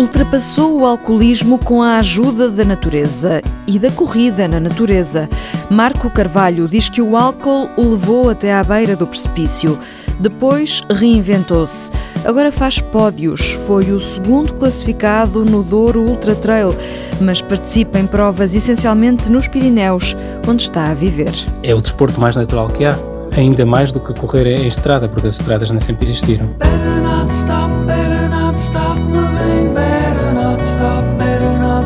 ultrapassou o alcoolismo com a ajuda da natureza e da corrida na natureza. Marco Carvalho diz que o álcool o levou até à beira do precipício. Depois reinventou-se. Agora faz pódios. Foi o segundo classificado no Douro Ultra Trail, mas participa em provas essencialmente nos Pirineus, onde está a viver. É o desporto mais natural que há, ainda mais do que correr em estrada, porque as estradas nem sempre existiram. Better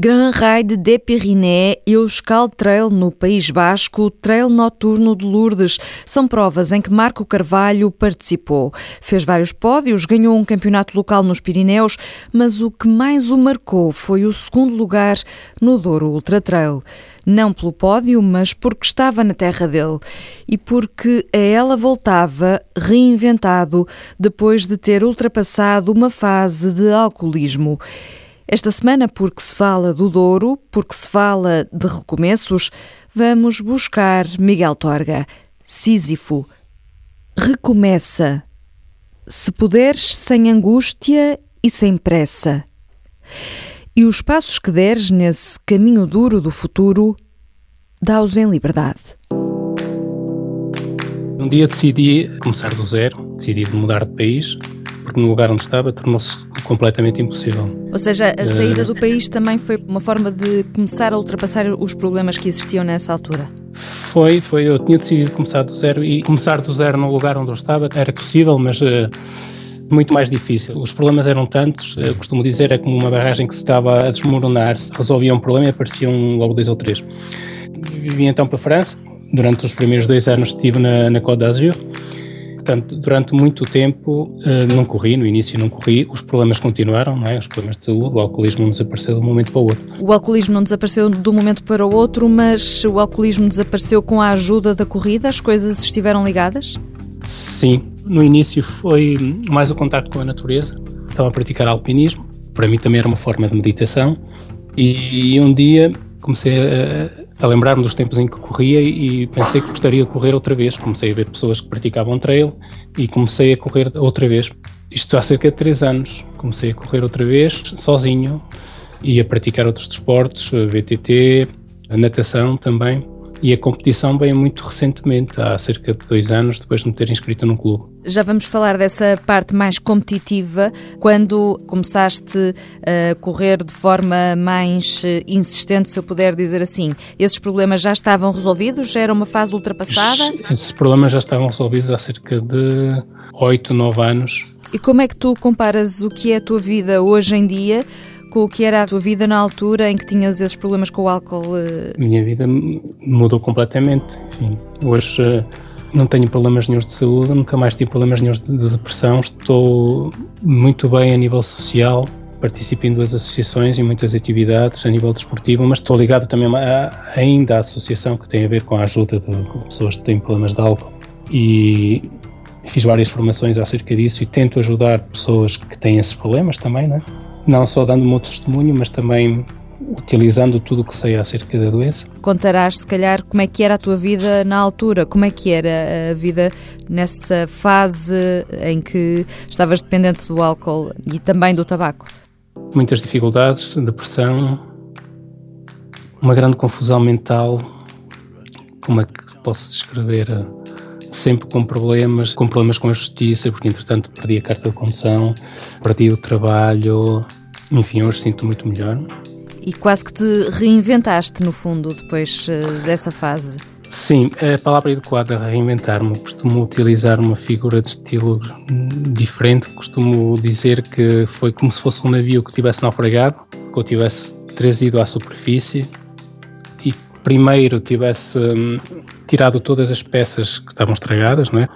Grand Ride de Pyrénées e o Euskal Trail no País Basco, o Trail Noturno de Lourdes. São provas em que Marco Carvalho participou. Fez vários pódios, ganhou um campeonato local nos Pirineus, mas o que mais o marcou foi o segundo lugar no Douro Ultra Trail. Não pelo pódio, mas porque estava na terra dele e porque a ela voltava reinventado depois de ter ultrapassado uma fase de alcoolismo. Esta semana, porque se fala do Douro, porque se fala de recomeços, vamos buscar Miguel Torga, Sísifo. Recomeça. Se puderes, sem angústia e sem pressa. E os passos que deres nesse caminho duro do futuro, dá-os em liberdade. Um dia decidi começar do zero, decidi mudar de país, porque no lugar onde estava tornou-se completamente impossível. Ou seja, a saída do país também foi uma forma de começar a ultrapassar os problemas que existiam nessa altura? Foi, foi. Eu tinha decidido começar do zero e começar do zero no lugar onde eu estava era possível, mas uh, muito mais difícil. Os problemas eram tantos, eu costumo dizer, é como uma barragem que se estava a desmoronar, resolvia um problema e apareciam logo dois ou três. Vivi então para a França, durante os primeiros dois anos estive na, na Côte d'Azur portanto, durante muito tempo uh, não corri, no início não corri, os problemas continuaram, não é? os problemas de saúde, o alcoolismo não desapareceu de um momento para o outro. O alcoolismo não desapareceu de um momento para o outro, mas o alcoolismo desapareceu com a ajuda da corrida? As coisas estiveram ligadas? Sim, no início foi mais o contato com a natureza, estava a praticar alpinismo, para mim também era uma forma de meditação, e um dia comecei a, a lembrar-me dos tempos em que corria e pensei que gostaria de correr outra vez. Comecei a ver pessoas que praticavam trail e comecei a correr outra vez. Isto há cerca de três anos. Comecei a correr outra vez, sozinho, e a praticar outros desportos, VTT, a natação também. E a competição veio muito recentemente, há cerca de dois anos, depois de me ter inscrito num clube. Já vamos falar dessa parte mais competitiva, quando começaste a correr de forma mais eh, insistente, se eu puder dizer assim. Esses problemas já estavam resolvidos? Já era uma fase ultrapassada? Esses problemas já estavam resolvidos há cerca de oito, nove anos. E como é que tu comparas o que é a tua vida hoje em dia com o que era a tua vida na altura em que tinhas esses problemas com o álcool? Eh? Minha vida mudou completamente. Enfim, hoje eh, não tenho problemas nenhums de saúde, nunca mais tive problemas nenhums de depressão, estou muito bem a nível social, participo em duas associações e muitas atividades a nível desportivo, mas estou ligado também a, ainda à associação que tem a ver com a ajuda de pessoas que têm problemas de álcool. E fiz várias formações acerca disso e tento ajudar pessoas que têm esses problemas também, né? não só dando o meu testemunho, mas também utilizando tudo o que sei acerca da doença. Contarás, se calhar, como é que era a tua vida na altura, como é que era a vida nessa fase em que estavas dependente do álcool e também do tabaco? Muitas dificuldades, depressão, uma grande confusão mental. Como é que posso descrever? Sempre com problemas, com problemas com a justiça, porque entretanto perdi a carta de condução, perdi o trabalho, enfim, hoje sinto muito melhor. E quase que te reinventaste, no fundo, depois uh, dessa fase. Sim, a palavra adequada é reinventar-me. Costumo utilizar uma figura de estilo diferente. Costumo dizer que foi como se fosse um navio que tivesse naufragado, que eu tivesse trazido à superfície e primeiro tivesse hum, tirado todas as peças que estavam estragadas, não é?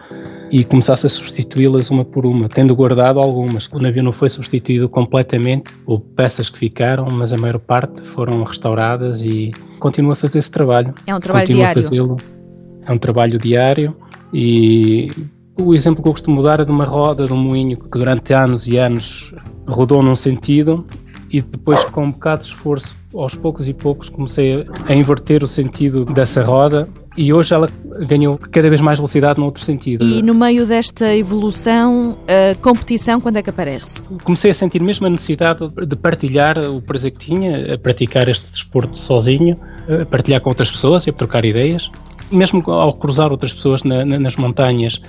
e começasse a substituí-las uma por uma, tendo guardado algumas. O navio não foi substituído completamente, houve peças que ficaram, mas a maior parte foram restauradas e continua a fazer esse trabalho. É um trabalho continua diário. A fazê-lo. É um trabalho diário e o exemplo que eu costumo dar é de uma roda de um moinho que durante anos e anos rodou num sentido e depois com um bocado de esforço, aos poucos e poucos, comecei a inverter o sentido dessa roda e hoje ela ganhou cada vez mais velocidade no outro sentido. E no meio desta evolução, a competição, quando é que aparece? Comecei a sentir mesmo a necessidade de partilhar o prazer que tinha a praticar este desporto sozinho, a partilhar com outras pessoas e a trocar ideias. Mesmo ao cruzar outras pessoas na, na, nas montanhas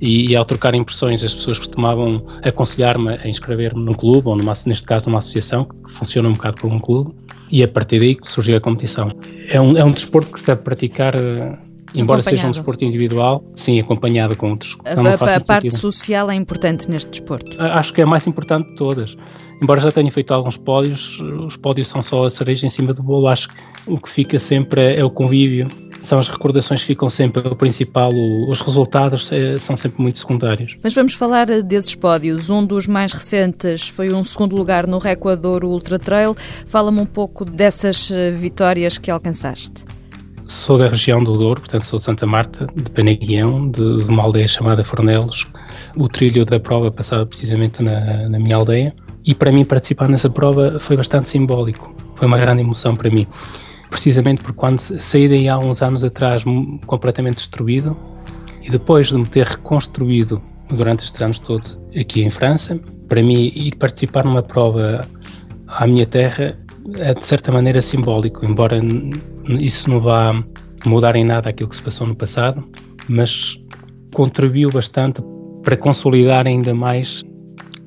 e, e, ao trocar impressões, as pessoas costumavam aconselhar-me a inscrever-me num clube, ou numa, neste caso numa associação, que funciona um bocado como um clube, e a partir daí surgiu a competição. É um, é um desporto que se deve praticar eh, embora seja um desporto individual, sim, acompanhado com outros. A, a, parte social é importante neste desporto? Acho que é a mais importante de todas. Embora já tenha feito alguns pódios, os pódios são só a cereja em cima do bolo. Acho que o que fica sempre é, é o convívio, são as recordações que ficam sempre o principal, os resultados é, são sempre muito secundários. Mas vamos falar desses pódios. Um dos mais recentes foi um segundo lugar no Recuador Ultra Trail. Fala-me um pouco dessas eh, vitórias que alcançaste. Sou da região do Douro, portanto sou de Santa Marta, de Peneguião, de, de uma aldeia chamada Fornelos. O trilho da prova passava precisamente na, na minha aldeia e para mim participar nessa prova foi bastante simbólico, foi uma grande emoção para mim. Precisamente porque quando saí daí há uns anos atrás completamente destruído e depois de me ter reconstruído durante estes anos todos aqui em França, para mim ir participar numa prova à minha terra é de certa maneira simbólico, embora isso não vá mudar em nada aquilo que se passou no passado, mas contribuiu bastante para consolidar ainda mais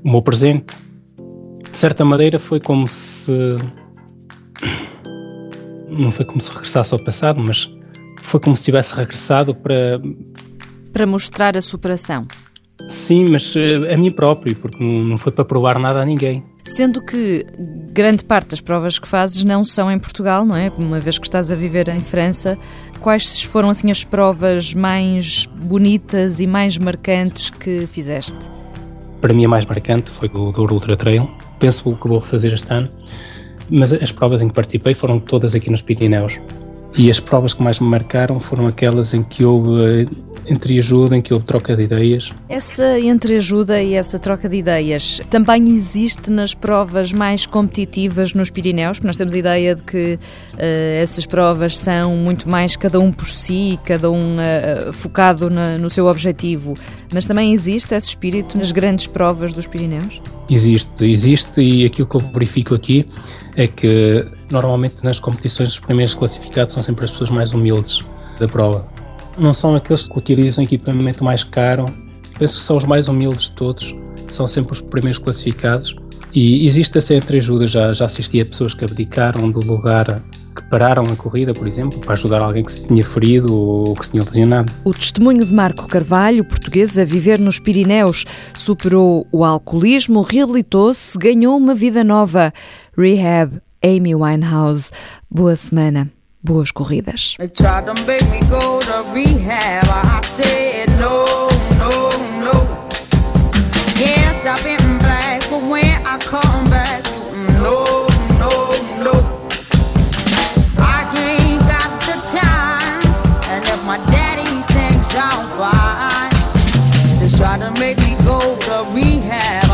o meu presente. De certa maneira foi como se não foi como se regressasse ao passado, mas foi como se tivesse regressado para para mostrar a superação. Sim, mas eh, a mim próprio, porque não foi para provar nada a ninguém. Sendo que grande parte das provas que fazes não são em Portugal, não é? Uma vez que estás a viver em França, quais foram assim as provas mais bonitas e mais marcantes que fizeste? Para mim a mais marcante foi o Douro Ultra Trail. Penso que vou refazer este ano, mas as provas em que participei foram todas aqui nos Pirineus. E as provas que mais me marcaram foram aquelas em que houve entreajuda, em que houve troca de ideias. Essa entreajuda e essa troca de ideias também existe nas provas mais competitivas nos Pirineus? Porque nós temos a ideia de que uh, essas provas são muito mais cada um por si, cada um uh, focado na, no seu objetivo. Mas também existe esse espírito nas grandes provas dos Pirineus? Existe, existe, e aquilo que eu verifico aqui é que normalmente nas competições os primeiros classificados são sempre as pessoas mais humildes da prova. Não são aqueles que utilizam equipamento mais caro, penso que são os mais humildes de todos, são sempre os primeiros classificados. E existe essa entreajuda, já, já assisti a pessoas que abdicaram do lugar que pararam a corrida, por exemplo, para ajudar alguém que se tinha ferido ou que se tinha lesionado. O testemunho de Marco Carvalho, português a viver nos Pirineus, superou o alcoolismo, reabilitou-se, ganhou uma vida nova. Rehab, Amy Winehouse. Boa semana, boas corridas. Try to make me go to rehab.